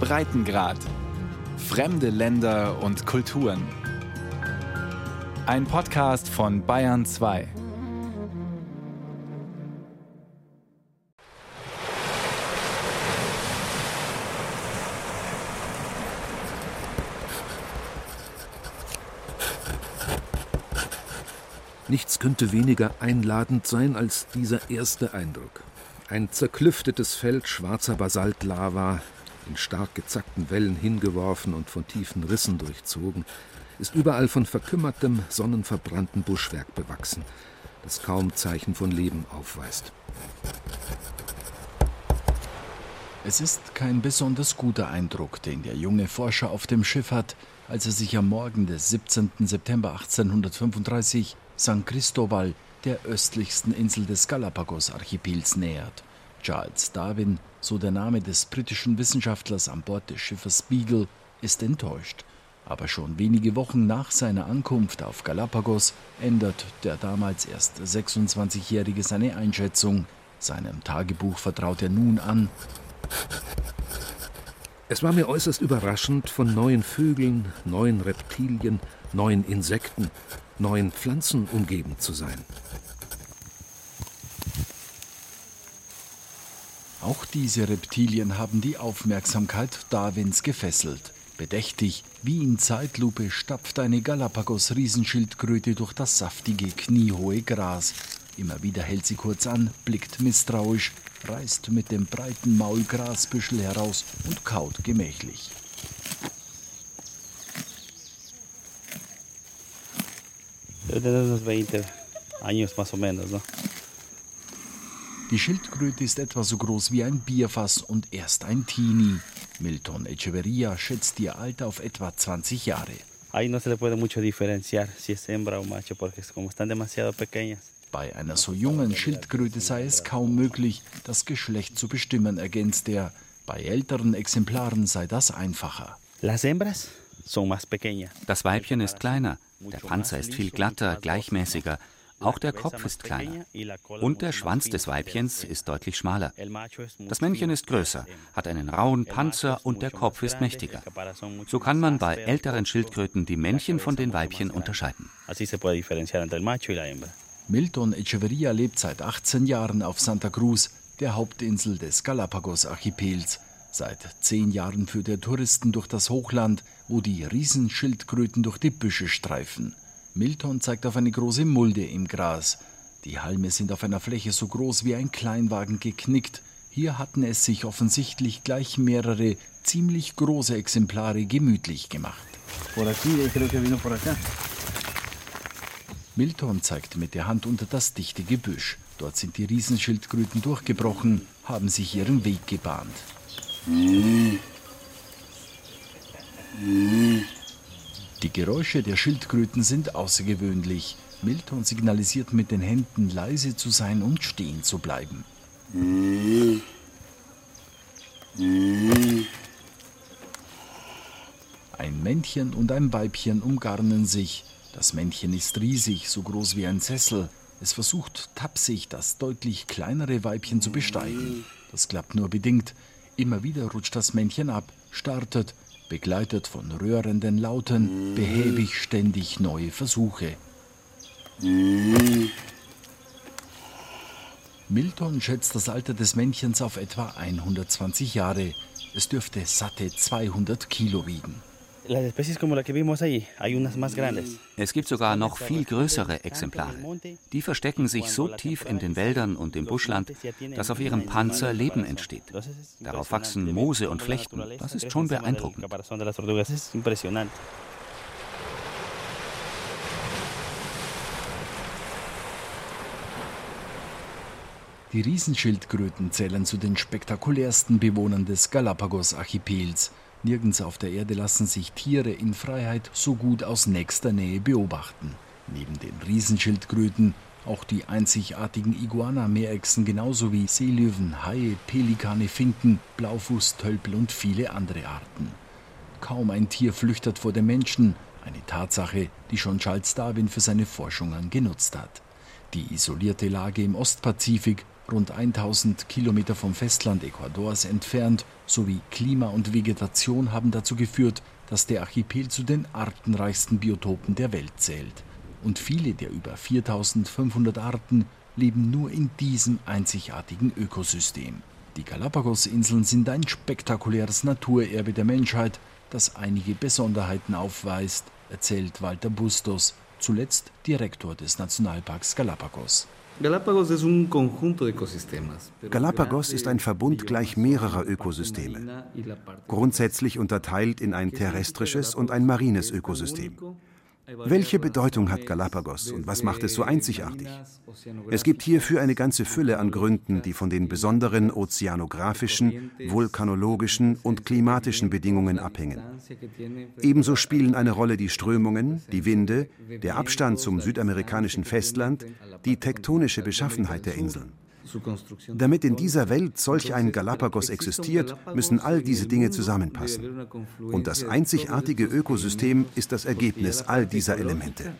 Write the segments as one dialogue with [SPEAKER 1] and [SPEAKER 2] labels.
[SPEAKER 1] Breitengrad. Fremde Länder und Kulturen. Ein Podcast von Bayern 2.
[SPEAKER 2] Nichts könnte weniger einladend sein als dieser erste Eindruck. Ein zerklüftetes Feld schwarzer Basaltlava, in stark gezackten Wellen hingeworfen und von tiefen Rissen durchzogen, ist überall von verkümmertem, sonnenverbrannten Buschwerk bewachsen, das kaum Zeichen von Leben aufweist.
[SPEAKER 3] Es ist kein besonders guter Eindruck, den der junge Forscher auf dem Schiff hat, als er sich am Morgen des 17. September 1835 San Cristobal, der östlichsten Insel des Galapagos-Archipels, nähert. Charles Darwin, so der Name des britischen Wissenschaftlers an Bord des Schiffes Beagle, ist enttäuscht. Aber schon wenige Wochen nach seiner Ankunft auf Galapagos ändert der damals erst 26-Jährige seine Einschätzung. Seinem Tagebuch vertraut er nun an.
[SPEAKER 2] Es war mir äußerst überraschend, von neuen Vögeln, neuen Reptilien, neuen Insekten, neuen Pflanzen umgeben zu sein.
[SPEAKER 3] Auch diese Reptilien haben die Aufmerksamkeit Darwins gefesselt. Bedächtig, wie in Zeitlupe, stapft eine Galapagos-Riesenschildkröte durch das saftige, kniehohe Gras. Immer wieder hält sie kurz an, blickt misstrauisch, reißt mit dem breiten Maul Grasbüschel heraus und kaut gemächlich. Die Schildkröte ist etwa so groß wie ein Bierfass und erst ein Teenie. Milton Echeverria schätzt ihr Alter auf etwa 20 Jahre.
[SPEAKER 4] Ahí no se le puede mucho diferenciar si es hembra o macho porque como están demasiado pequeñas.
[SPEAKER 3] Bei einer so jungen Schildkröte sei es kaum möglich, das Geschlecht zu bestimmen, ergänzt er. Bei älteren Exemplaren sei das einfacher.
[SPEAKER 4] Las hembras son más pequeñas.
[SPEAKER 5] Das Weibchen ist kleiner, der Panzer ist viel glatter, gleichmäßiger, auch der Kopf ist kleiner. Und der Schwanz des Weibchens ist deutlich schmaler. Das Männchen ist größer, hat einen rauen Panzer und der Kopf ist mächtiger. So kann man bei älteren Schildkröten die Männchen von den Weibchen unterscheiden.
[SPEAKER 3] Milton Echeverria lebt seit 18 Jahren auf Santa Cruz, der Hauptinsel des Galapagos-Archipels. Seit zehn Jahren führt er Touristen durch das Hochland, wo die Riesenschildkröten durch die Büsche streifen. Milton zeigt auf eine große Mulde im Gras. Die Halme sind auf einer Fläche so groß wie ein Kleinwagen geknickt. Hier hatten es sich offensichtlich gleich mehrere ziemlich große Exemplare gemütlich gemacht. Milton zeigt mit der Hand unter das dichte Gebüsch. Dort sind die Riesenschildkröten durchgebrochen, haben sich ihren Weg gebahnt. Die Geräusche der Schildkröten sind außergewöhnlich. Milton signalisiert mit den Händen, leise zu sein und stehen zu bleiben. Ein Männchen und ein Weibchen umgarnen sich. Das Männchen ist riesig, so groß wie ein Sessel. Es versucht tapsig, das deutlich kleinere Weibchen zu besteigen. Das klappt nur bedingt. Immer wieder rutscht das Männchen ab, startet, begleitet von rührenden Lauten, behäbig ständig neue Versuche. Milton schätzt das Alter des Männchens auf etwa 120 Jahre. Es dürfte satte 200 Kilo wiegen.
[SPEAKER 5] Es gibt sogar noch viel größere Exemplare. Die verstecken sich so tief in den Wäldern und im Buschland, dass auf ihrem Panzer Leben entsteht. Darauf wachsen Moose und Flechten. Das ist schon beeindruckend.
[SPEAKER 3] Die Riesenschildkröten zählen zu den spektakulärsten Bewohnern des Galapagos-Archipels. Nirgends auf der Erde lassen sich Tiere in Freiheit so gut aus nächster Nähe beobachten. Neben den Riesenschildkröten auch die einzigartigen Iguana-Meerechsen genauso wie Seelöwen, Haie, Pelikane, Finken, Blaufußtölpel und viele andere Arten. Kaum ein Tier flüchtet vor dem Menschen, eine Tatsache, die schon Charles Darwin für seine Forschungen genutzt hat. Die isolierte Lage im Ostpazifik rund 1000 Kilometer vom Festland Ecuadors entfernt, sowie Klima und Vegetation haben dazu geführt, dass der Archipel zu den artenreichsten Biotopen der Welt zählt. Und viele der über 4500 Arten leben nur in diesem einzigartigen Ökosystem. Die Galapagos-Inseln sind ein spektakuläres Naturerbe der Menschheit, das einige Besonderheiten aufweist, erzählt Walter Bustos, zuletzt Direktor des Nationalparks Galapagos.
[SPEAKER 6] Galapagos ist ein Verbund gleich mehrerer Ökosysteme, grundsätzlich unterteilt in ein terrestrisches und ein marines Ökosystem. Welche Bedeutung hat Galapagos und was macht es so einzigartig? Es gibt hierfür eine ganze Fülle an Gründen, die von den besonderen ozeanografischen, vulkanologischen und klimatischen Bedingungen abhängen. Ebenso spielen eine Rolle die Strömungen, die Winde, der Abstand zum südamerikanischen Festland, die tektonische Beschaffenheit der Inseln. Damit in dieser Welt solch ein Galapagos existiert, müssen all diese Dinge zusammenpassen. Und das einzigartige Ökosystem ist das Ergebnis all dieser Elemente.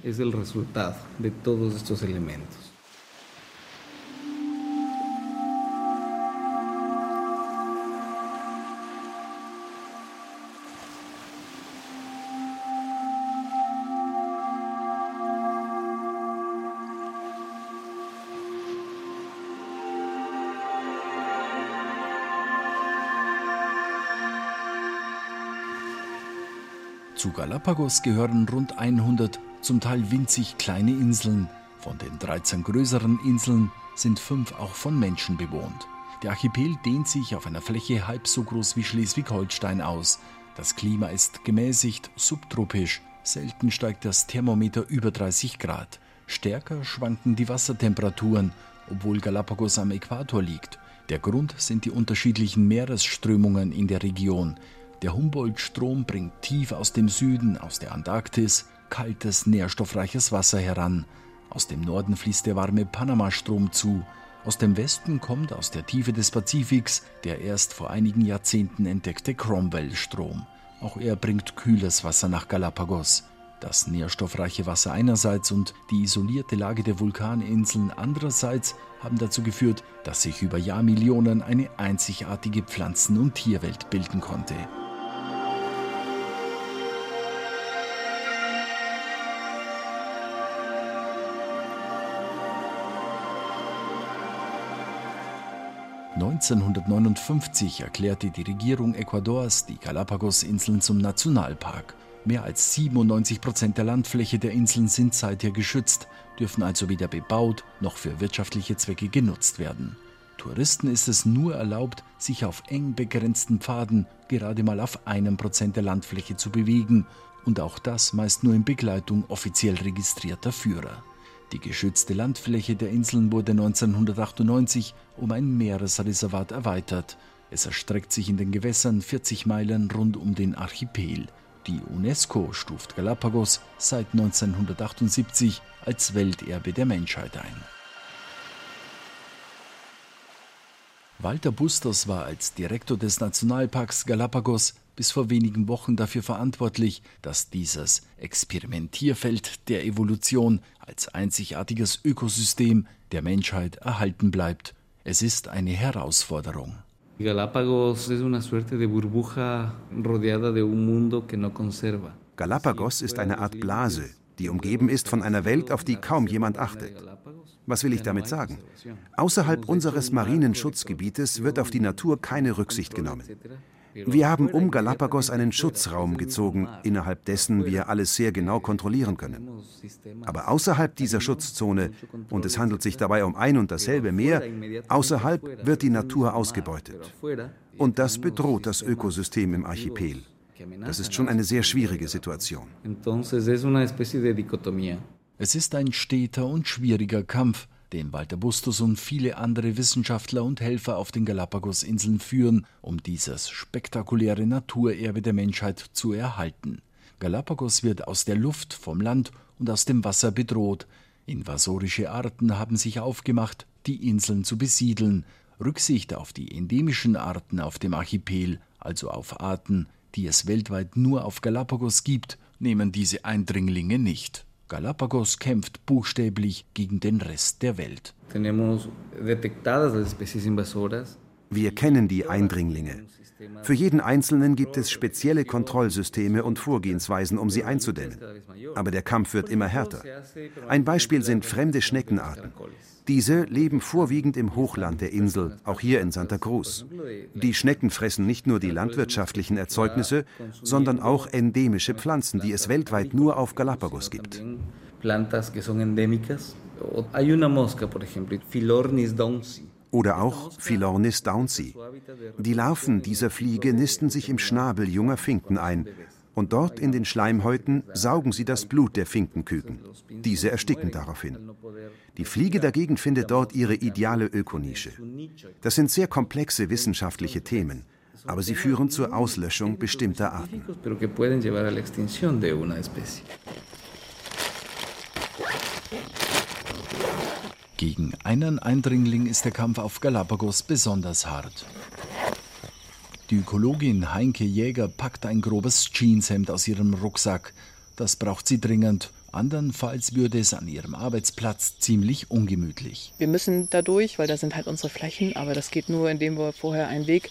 [SPEAKER 3] Galapagos gehören rund 100 zum Teil winzig kleine Inseln. Von den 13 größeren Inseln sind fünf auch von Menschen bewohnt. Der Archipel dehnt sich auf einer Fläche halb so groß wie Schleswig-Holstein aus. Das Klima ist gemäßigt subtropisch. Selten steigt das Thermometer über 30 Grad. Stärker schwanken die Wassertemperaturen, obwohl Galapagos am Äquator liegt. Der Grund sind die unterschiedlichen Meeresströmungen in der Region. Der Humboldt-Strom bringt tief aus dem Süden, aus der Antarktis, kaltes, nährstoffreiches Wasser heran. Aus dem Norden fließt der warme Panama-Strom zu. Aus dem Westen kommt aus der Tiefe des Pazifiks der erst vor einigen Jahrzehnten entdeckte Cromwell-Strom. Auch er bringt kühles Wasser nach Galapagos. Das nährstoffreiche Wasser einerseits und die isolierte Lage der Vulkaninseln andererseits haben dazu geführt, dass sich über Jahrmillionen eine einzigartige Pflanzen- und Tierwelt bilden konnte. 1959 erklärte die Regierung Ecuadors die Galapagos-Inseln zum Nationalpark. Mehr als 97 Prozent der Landfläche der Inseln sind seither geschützt, dürfen also weder bebaut noch für wirtschaftliche Zwecke genutzt werden. Touristen ist es nur erlaubt, sich auf eng begrenzten Pfaden gerade mal auf einem Prozent der Landfläche zu bewegen und auch das meist nur in Begleitung offiziell registrierter Führer. Die geschützte Landfläche der Inseln wurde 1998 um ein Meeresreservat erweitert. Es erstreckt sich in den Gewässern 40 Meilen rund um den Archipel. Die UNESCO stuft Galapagos seit 1978 als Welterbe der Menschheit ein. Walter Bustos war als Direktor des Nationalparks Galapagos bis vor wenigen Wochen dafür verantwortlich, dass dieses Experimentierfeld der Evolution als einzigartiges Ökosystem der Menschheit erhalten bleibt. Es ist eine Herausforderung.
[SPEAKER 6] Galapagos
[SPEAKER 2] ist eine Art Blase, die umgeben ist von einer Welt, auf die kaum jemand achtet. Was will ich damit sagen? Außerhalb unseres marinen Schutzgebietes wird auf die Natur keine Rücksicht genommen. Wir haben um Galapagos einen Schutzraum gezogen, innerhalb dessen wir alles sehr genau kontrollieren können. Aber außerhalb dieser Schutzzone, und es handelt sich dabei um ein und dasselbe Meer, außerhalb wird die Natur ausgebeutet. Und das bedroht das Ökosystem im Archipel. Das ist schon eine sehr schwierige Situation.
[SPEAKER 3] Es ist ein steter und schwieriger Kampf, den Walter Bustos und viele andere Wissenschaftler und Helfer auf den Galapagos-Inseln führen, um dieses spektakuläre Naturerbe der Menschheit zu erhalten. Galapagos wird aus der Luft, vom Land und aus dem Wasser bedroht. Invasorische Arten haben sich aufgemacht, die Inseln zu besiedeln. Rücksicht auf die endemischen Arten auf dem Archipel, also auf Arten, die es weltweit nur auf Galapagos gibt, nehmen diese Eindringlinge nicht. Galapagos kämpft buchstäblich gegen den Rest der Welt.
[SPEAKER 6] Wir kennen die Eindringlinge. Für jeden Einzelnen gibt es spezielle Kontrollsysteme und Vorgehensweisen, um sie einzudämmen. Aber der Kampf wird immer härter. Ein Beispiel sind fremde Schneckenarten. Diese leben vorwiegend im Hochland der Insel, auch hier in Santa Cruz. Die Schnecken fressen nicht nur die landwirtschaftlichen Erzeugnisse, sondern auch endemische Pflanzen, die es weltweit nur auf Galapagos gibt. Oder auch Philornis downsey. Die Larven dieser Fliege nisten sich im Schnabel junger Finken ein und dort in den Schleimhäuten saugen sie das Blut der Finkenküken. Diese ersticken daraufhin. Die Fliege dagegen findet dort ihre ideale Ökonische. Das sind sehr komplexe wissenschaftliche Themen, aber sie führen zur Auslöschung bestimmter Arten.
[SPEAKER 3] Gegen einen Eindringling ist der Kampf auf Galapagos besonders hart. Die Ökologin Heinke Jäger packt ein grobes Jeanshemd aus ihrem Rucksack. Das braucht sie dringend. Andernfalls würde es an ihrem Arbeitsplatz ziemlich ungemütlich.
[SPEAKER 7] Wir müssen da durch, weil da sind halt unsere Flächen, aber das geht nur, indem wir vorher einen Weg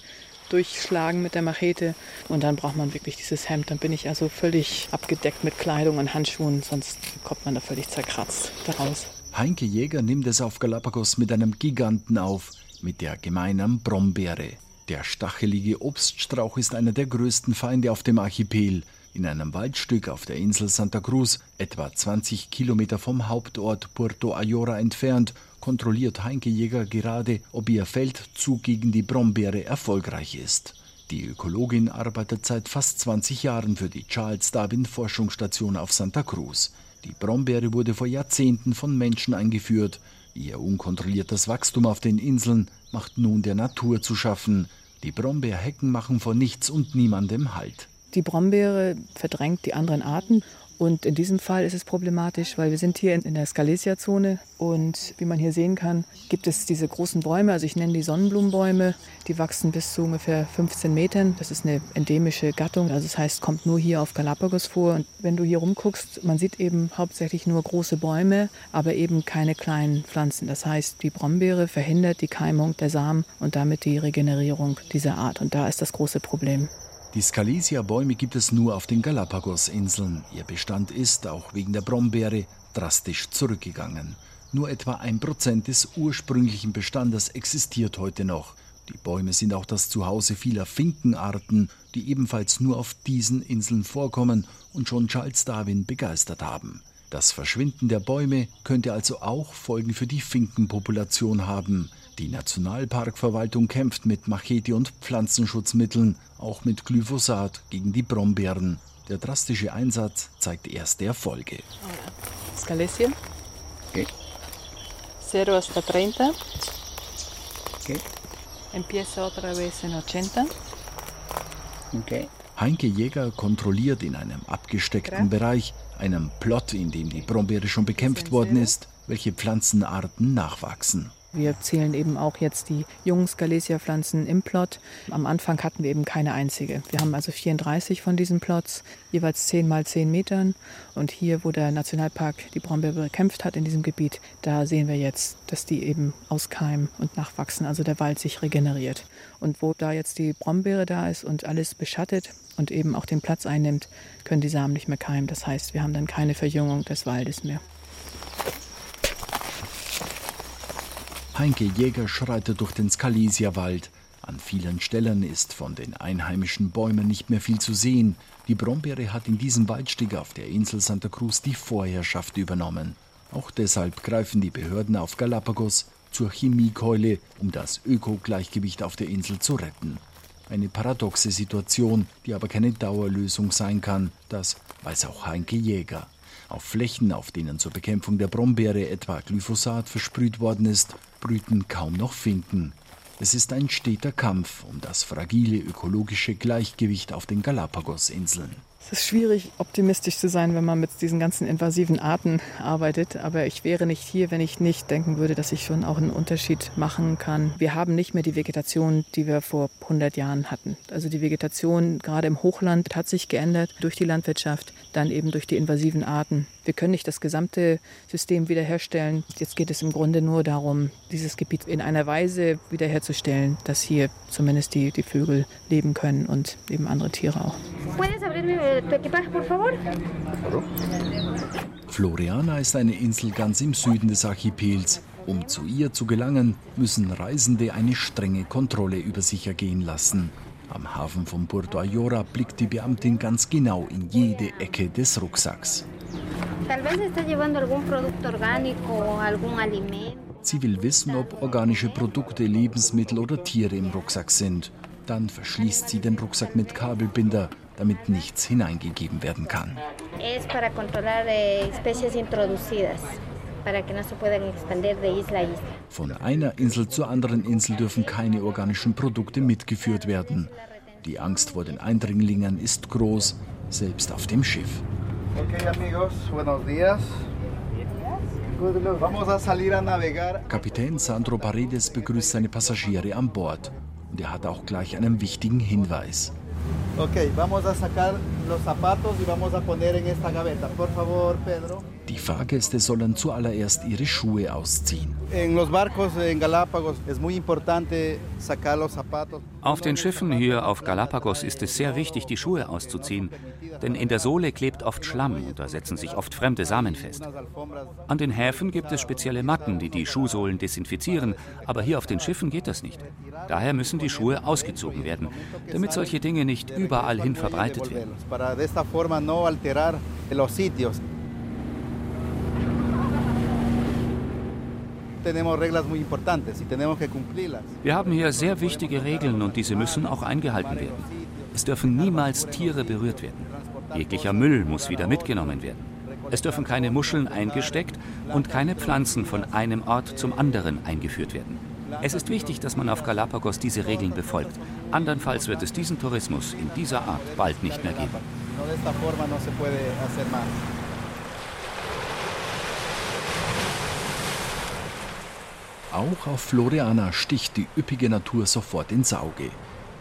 [SPEAKER 7] durchschlagen mit der Machete und dann braucht man wirklich dieses Hemd. Dann bin ich also völlig abgedeckt mit Kleidung und Handschuhen, sonst kommt man da völlig zerkratzt daraus.
[SPEAKER 3] Heinke Jäger nimmt es auf Galapagos mit einem Giganten auf, mit der gemeinen Brombeere. Der stachelige Obststrauch ist einer der größten Feinde auf dem Archipel. In einem Waldstück auf der Insel Santa Cruz, etwa 20 Kilometer vom Hauptort Puerto Ayora entfernt, kontrolliert Heinke Jäger gerade, ob ihr Feldzug gegen die Brombeere erfolgreich ist. Die Ökologin arbeitet seit fast 20 Jahren für die Charles Darwin Forschungsstation auf Santa Cruz. Die Brombeere wurde vor Jahrzehnten von Menschen eingeführt. Ihr unkontrolliertes Wachstum auf den Inseln macht nun der Natur zu schaffen. Die Brombeerhecken machen vor nichts und niemandem Halt.
[SPEAKER 7] Die Brombeere verdrängt die anderen Arten und in diesem Fall ist es problematisch, weil wir sind hier in der Scalesia-Zone und wie man hier sehen kann, gibt es diese großen Bäume, also ich nenne die Sonnenblumenbäume, die wachsen bis zu ungefähr 15 Metern. Das ist eine endemische Gattung, also das heißt, kommt nur hier auf Galapagos vor. Und wenn du hier rumguckst, man sieht eben hauptsächlich nur große Bäume, aber eben keine kleinen Pflanzen. Das heißt, die Brombeere verhindert die Keimung der Samen und damit die Regenerierung dieser Art. Und da ist das große Problem.
[SPEAKER 3] Die Scalesia-Bäume gibt es nur auf den Galapagos-Inseln. Ihr Bestand ist, auch wegen der Brombeere, drastisch zurückgegangen. Nur etwa ein Prozent des ursprünglichen Bestandes existiert heute noch. Die Bäume sind auch das Zuhause vieler Finkenarten, die ebenfalls nur auf diesen Inseln vorkommen und schon Charles Darwin begeistert haben. Das Verschwinden der Bäume könnte also auch Folgen für die Finkenpopulation haben. Die Nationalparkverwaltung kämpft mit Machete und Pflanzenschutzmitteln, auch mit Glyphosat gegen die Brombeeren. Der drastische Einsatz zeigt erste Erfolge.
[SPEAKER 7] Scalesia. Okay. 0 hasta 30. Okay. Empieza otra vez en 80.
[SPEAKER 3] Okay. Heinke Jäger kontrolliert in einem abgesteckten Bereich, einem Plot, in dem die Brombeere schon bekämpft worden ist, welche Pflanzenarten nachwachsen.
[SPEAKER 7] Wir zählen eben auch jetzt die jungen Scalesia-Pflanzen im Plot. Am Anfang hatten wir eben keine einzige. Wir haben also 34 von diesen Plots, jeweils 10 mal 10 Metern. Und hier, wo der Nationalpark die Brombeere bekämpft hat in diesem Gebiet, da sehen wir jetzt, dass die eben auskeimen und nachwachsen, also der Wald sich regeneriert. Und wo da jetzt die Brombeere da ist und alles beschattet und eben auch den Platz einnimmt, können die Samen nicht mehr keimen. Das heißt, wir haben dann keine Verjüngung des Waldes mehr.
[SPEAKER 3] Heinke Jäger schreitet durch den Scalesia-Wald. An vielen Stellen ist von den einheimischen Bäumen nicht mehr viel zu sehen. Die Brombeere hat in diesem Waldstück auf der Insel Santa Cruz die Vorherrschaft übernommen. Auch deshalb greifen die Behörden auf Galapagos zur Chemiekeule, um das Ökogleichgewicht auf der Insel zu retten. Eine paradoxe Situation, die aber keine Dauerlösung sein kann, das weiß auch Heinke Jäger. Auf Flächen, auf denen zur Bekämpfung der Brombeere etwa Glyphosat versprüht worden ist, brüten kaum noch Finken. Es ist ein steter Kampf um das fragile ökologische Gleichgewicht auf den Galapagos-Inseln.
[SPEAKER 7] Es ist schwierig, optimistisch zu sein, wenn man mit diesen ganzen invasiven Arten arbeitet. Aber ich wäre nicht hier, wenn ich nicht denken würde, dass ich schon auch einen Unterschied machen kann. Wir haben nicht mehr die Vegetation, die wir vor 100 Jahren hatten. Also die Vegetation gerade im Hochland hat sich geändert durch die Landwirtschaft, dann eben durch die invasiven Arten. Wir können nicht das gesamte System wiederherstellen. Jetzt geht es im Grunde nur darum, dieses Gebiet in einer Weise wiederherzustellen, dass hier zumindest die, die Vögel leben können und eben andere Tiere auch.
[SPEAKER 3] Floriana ist eine Insel ganz im Süden des Archipels. Um zu ihr zu gelangen, müssen Reisende eine strenge Kontrolle über sich ergehen lassen. Am Hafen von Puerto Ayora blickt die Beamtin ganz genau in jede Ecke des Rucksacks. Sie will wissen, ob organische Produkte, Lebensmittel oder Tiere im Rucksack sind. Dann verschließt sie den Rucksack mit Kabelbinder damit nichts hineingegeben werden kann. Von einer Insel zur anderen Insel dürfen keine organischen Produkte mitgeführt werden. Die Angst vor den Eindringlingen ist groß, selbst auf dem Schiff. Okay, amigos, buenos días. Kapitän Sandro Paredes begrüßt seine Passagiere an Bord. Und er hat auch gleich einen wichtigen Hinweis.
[SPEAKER 8] Okay, vamos a sacar los zapatos y vamos a poner en esta gaveta. Por favor, Pedro.
[SPEAKER 3] Die Fahrgäste sollen zuallererst ihre Schuhe ausziehen.
[SPEAKER 5] Auf den Schiffen hier auf Galapagos ist es sehr wichtig, die Schuhe auszuziehen, denn in der Sohle klebt oft Schlamm und da setzen sich oft fremde Samen fest. An den Häfen gibt es spezielle Matten, die die Schuhsohlen desinfizieren, aber hier auf den Schiffen geht das nicht. Daher müssen die Schuhe ausgezogen werden, damit solche Dinge nicht überall hin verbreitet werden. Wir haben hier sehr wichtige Regeln und diese müssen auch eingehalten werden. Es dürfen niemals Tiere berührt werden. Jeglicher Müll muss wieder mitgenommen werden. Es dürfen keine Muscheln eingesteckt und keine Pflanzen von einem Ort zum anderen eingeführt werden. Es ist wichtig, dass man auf Galapagos diese Regeln befolgt. Andernfalls wird es diesen Tourismus in dieser Art bald nicht mehr geben.
[SPEAKER 3] Auch auf Floriana sticht die üppige Natur sofort ins Auge.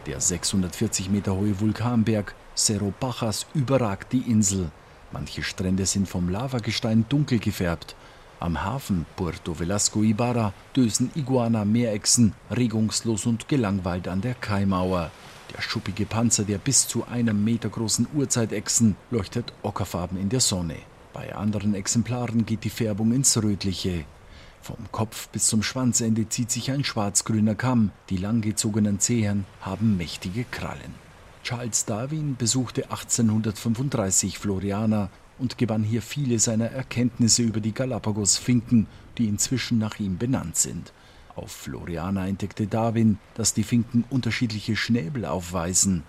[SPEAKER 3] Der 640 Meter hohe Vulkanberg Cerro Pajas überragt die Insel. Manche Strände sind vom Lavagestein dunkel gefärbt. Am Hafen Puerto Velasco Ibarra dösen Iguana-Meerechsen regungslos und gelangweilt an der Kaimauer. Der schuppige Panzer der bis zu einem Meter großen Urzeitechsen leuchtet ockerfarben in der Sonne. Bei anderen Exemplaren geht die Färbung ins Rötliche. Vom Kopf bis zum Schwanzende zieht sich ein schwarz-grüner Kamm, die langgezogenen Zehen haben mächtige Krallen. Charles Darwin besuchte 1835 Floriana und gewann hier viele seiner Erkenntnisse über die Galapagos-Finken, die inzwischen nach ihm benannt sind. Auf Floriana entdeckte Darwin, dass die Finken unterschiedliche Schnäbel aufweisen.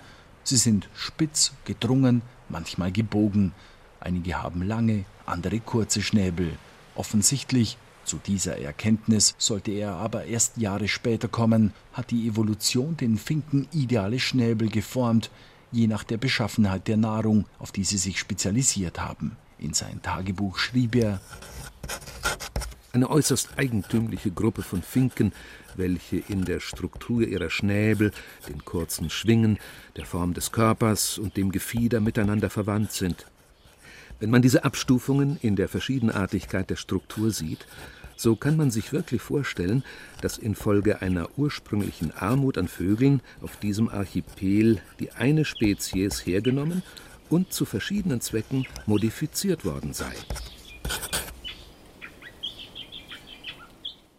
[SPEAKER 3] Sie sind spitz, gedrungen, manchmal gebogen. Einige haben lange, andere kurze Schnäbel. Offensichtlich zu dieser Erkenntnis sollte er aber erst Jahre später kommen, hat die Evolution den Finken ideale Schnäbel geformt, je nach der Beschaffenheit der Nahrung, auf die sie sich spezialisiert haben. In sein Tagebuch schrieb er
[SPEAKER 2] eine äußerst eigentümliche Gruppe von Finken, welche in der Struktur ihrer Schnäbel, den kurzen Schwingen, der Form des Körpers und dem Gefieder miteinander verwandt sind. Wenn man diese Abstufungen in der Verschiedenartigkeit der Struktur sieht, so kann man sich wirklich vorstellen, dass infolge einer ursprünglichen Armut an Vögeln auf diesem Archipel die eine Spezies hergenommen und zu verschiedenen Zwecken modifiziert worden sei.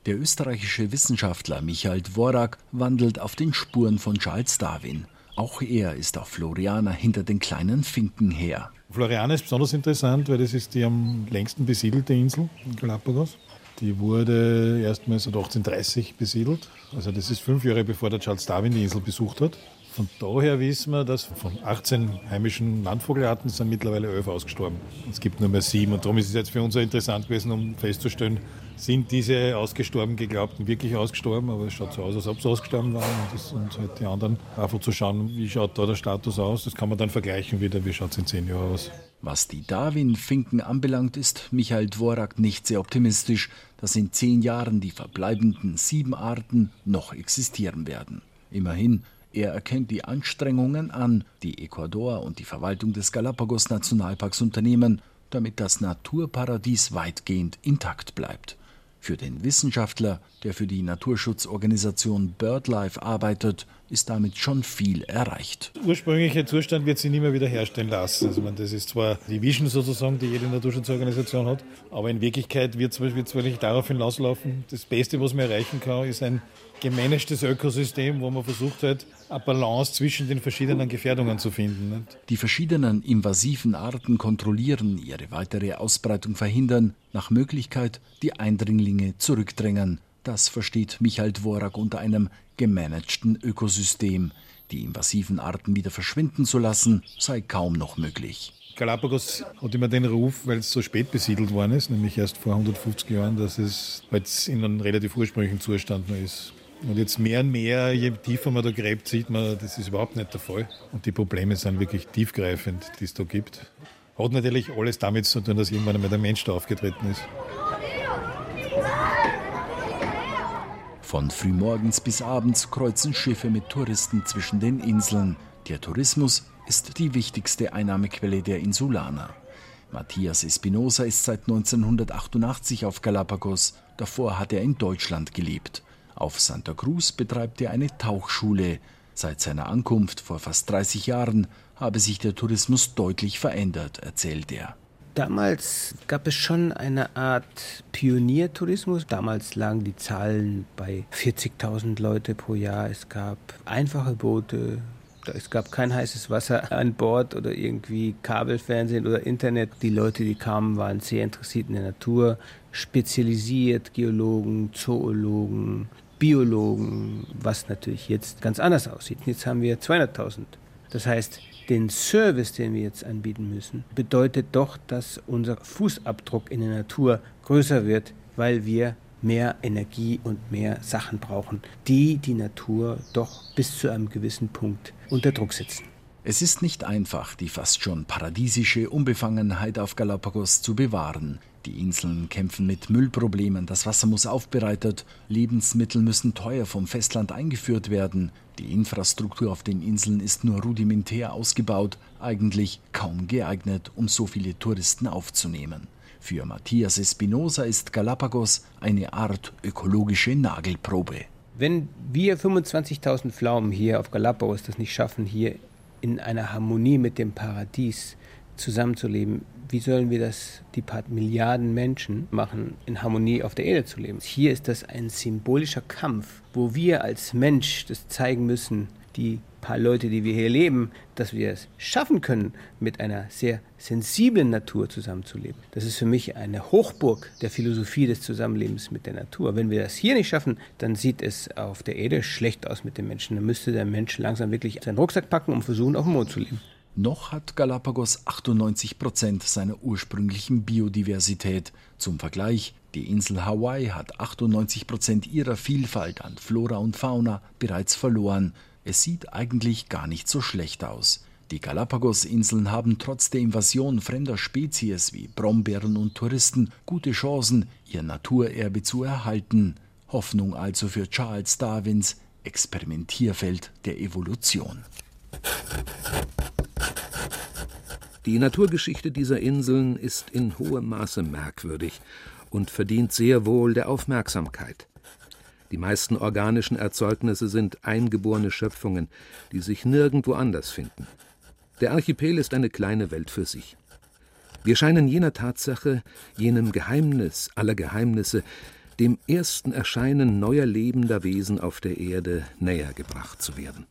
[SPEAKER 3] Der österreichische Wissenschaftler Michael Dvorak wandelt auf den Spuren von Charles Darwin. Auch er ist auf Floriana hinter den kleinen Finken her.
[SPEAKER 9] Floriana ist besonders interessant, weil das ist die am längsten besiedelte Insel in Galapagos. Die wurde erstmals 1830 besiedelt. Also das ist fünf Jahre bevor der Charles Darwin die Insel besucht hat. Von daher wissen wir, dass von 18 heimischen Landvogelarten sind mittlerweile elf ausgestorben. Es gibt nur mehr sieben und darum ist es jetzt für uns auch interessant gewesen, um festzustellen, sind diese ausgestorben geglaubten wirklich ausgestorben, aber es schaut so aus, als ob sie ausgestorben waren und, das, und halt die anderen einfach zu schauen, wie schaut da der Status aus. Das kann man dann vergleichen wieder, wie schaut es in zehn Jahren aus.
[SPEAKER 3] Was die Darwin-Finken anbelangt, ist Michael Dvorak nicht sehr optimistisch, dass in zehn Jahren die verbleibenden sieben Arten noch existieren werden. Immerhin, er erkennt die Anstrengungen an, die Ecuador und die Verwaltung des Galapagos-Nationalparks unternehmen, damit das Naturparadies weitgehend intakt bleibt. Für den Wissenschaftler, der für die Naturschutzorganisation BirdLife arbeitet, ist damit schon viel erreicht.
[SPEAKER 9] Der ursprüngliche Zustand wird sich nicht mehr wieder herstellen lassen. Also, das ist zwar die Vision sozusagen, die jede Naturschutzorganisation hat, aber in Wirklichkeit wird es wirklich darauf hinauslaufen, das Beste, was man erreichen kann, ist ein gemanagtes Ökosystem, wo man versucht hat, eine Balance zwischen den verschiedenen Gefährdungen zu finden. Nicht?
[SPEAKER 3] Die verschiedenen invasiven Arten kontrollieren, ihre weitere Ausbreitung verhindern, nach Möglichkeit die Eindringlinge zurückdrängen. Das versteht Michael Dvorak unter einem gemanagten Ökosystem. Die invasiven Arten wieder verschwinden zu lassen, sei kaum noch möglich.
[SPEAKER 9] Galapagos hat immer den Ruf, weil es so spät besiedelt worden ist, nämlich erst vor 150 Jahren, dass es jetzt in einem relativ ursprünglichen Zustand noch ist. Und jetzt mehr und mehr, je tiefer man da gräbt, sieht man, das ist überhaupt nicht der Fall. Und die Probleme sind wirklich tiefgreifend, die es da gibt. Hat natürlich alles damit zu tun, dass irgendwann einmal der Mensch da aufgetreten ist.
[SPEAKER 3] Von frühmorgens bis abends kreuzen Schiffe mit Touristen zwischen den Inseln. Der Tourismus ist die wichtigste Einnahmequelle der Insulaner. Matthias Espinosa ist seit 1988 auf Galapagos. Davor hat er in Deutschland gelebt. Auf Santa Cruz betreibt er eine Tauchschule. Seit seiner Ankunft vor fast 30 Jahren habe sich der Tourismus deutlich verändert, erzählt er.
[SPEAKER 10] Damals gab es schon eine Art Pioniertourismus. Damals lagen die Zahlen bei 40.000 Leute pro Jahr. Es gab einfache Boote. Es gab kein heißes Wasser an Bord oder irgendwie Kabelfernsehen oder Internet. Die Leute, die kamen, waren sehr interessiert in der Natur, spezialisiert, Geologen, Zoologen, Biologen, was natürlich jetzt ganz anders aussieht. Jetzt haben wir 200.000. Das heißt, den Service, den wir jetzt anbieten müssen, bedeutet doch, dass unser Fußabdruck in der Natur größer wird, weil wir mehr Energie und mehr Sachen brauchen, die die Natur doch bis zu einem gewissen Punkt unter Druck setzen.
[SPEAKER 3] Es ist nicht einfach, die fast schon paradiesische Unbefangenheit auf Galapagos zu bewahren. Die Inseln kämpfen mit Müllproblemen, das Wasser muss aufbereitet, Lebensmittel müssen teuer vom Festland eingeführt werden, die Infrastruktur auf den Inseln ist nur rudimentär ausgebaut, eigentlich kaum geeignet, um so viele Touristen aufzunehmen. Für Matthias Espinosa ist Galapagos eine Art ökologische Nagelprobe.
[SPEAKER 10] Wenn wir 25.000 Pflaumen hier auf Galapagos das nicht schaffen, hier in einer Harmonie mit dem Paradies zusammenzuleben, wie sollen wir das, die paar Milliarden Menschen machen, in Harmonie auf der Erde zu leben? Hier ist das ein symbolischer Kampf, wo wir als Mensch das zeigen müssen, die paar Leute, die wir hier leben, dass wir es schaffen können, mit einer sehr sensiblen Natur zusammenzuleben. Das ist für mich eine Hochburg der Philosophie des Zusammenlebens mit der Natur. Wenn wir das hier nicht schaffen, dann sieht es auf der Erde schlecht aus mit den Menschen. Dann müsste der Mensch langsam wirklich seinen Rucksack packen und versuchen, auf dem Mond zu leben.
[SPEAKER 3] Noch hat Galapagos 98 Prozent seiner ursprünglichen Biodiversität. Zum Vergleich, die Insel Hawaii hat 98 Prozent ihrer Vielfalt an Flora und Fauna bereits verloren. Es sieht eigentlich gar nicht so schlecht aus. Die Galapagos-Inseln haben trotz der Invasion fremder Spezies wie Brombeeren und Touristen gute Chancen, ihr Naturerbe zu erhalten. Hoffnung also für Charles Darwins Experimentierfeld der Evolution.
[SPEAKER 2] Die Naturgeschichte dieser Inseln ist in hohem Maße merkwürdig und verdient sehr wohl der Aufmerksamkeit. Die meisten organischen Erzeugnisse sind eingeborene Schöpfungen, die sich nirgendwo anders finden. Der Archipel ist eine kleine Welt für sich. Wir scheinen jener Tatsache, jenem Geheimnis aller Geheimnisse, dem ersten Erscheinen neuer lebender Wesen auf der Erde näher gebracht zu werden.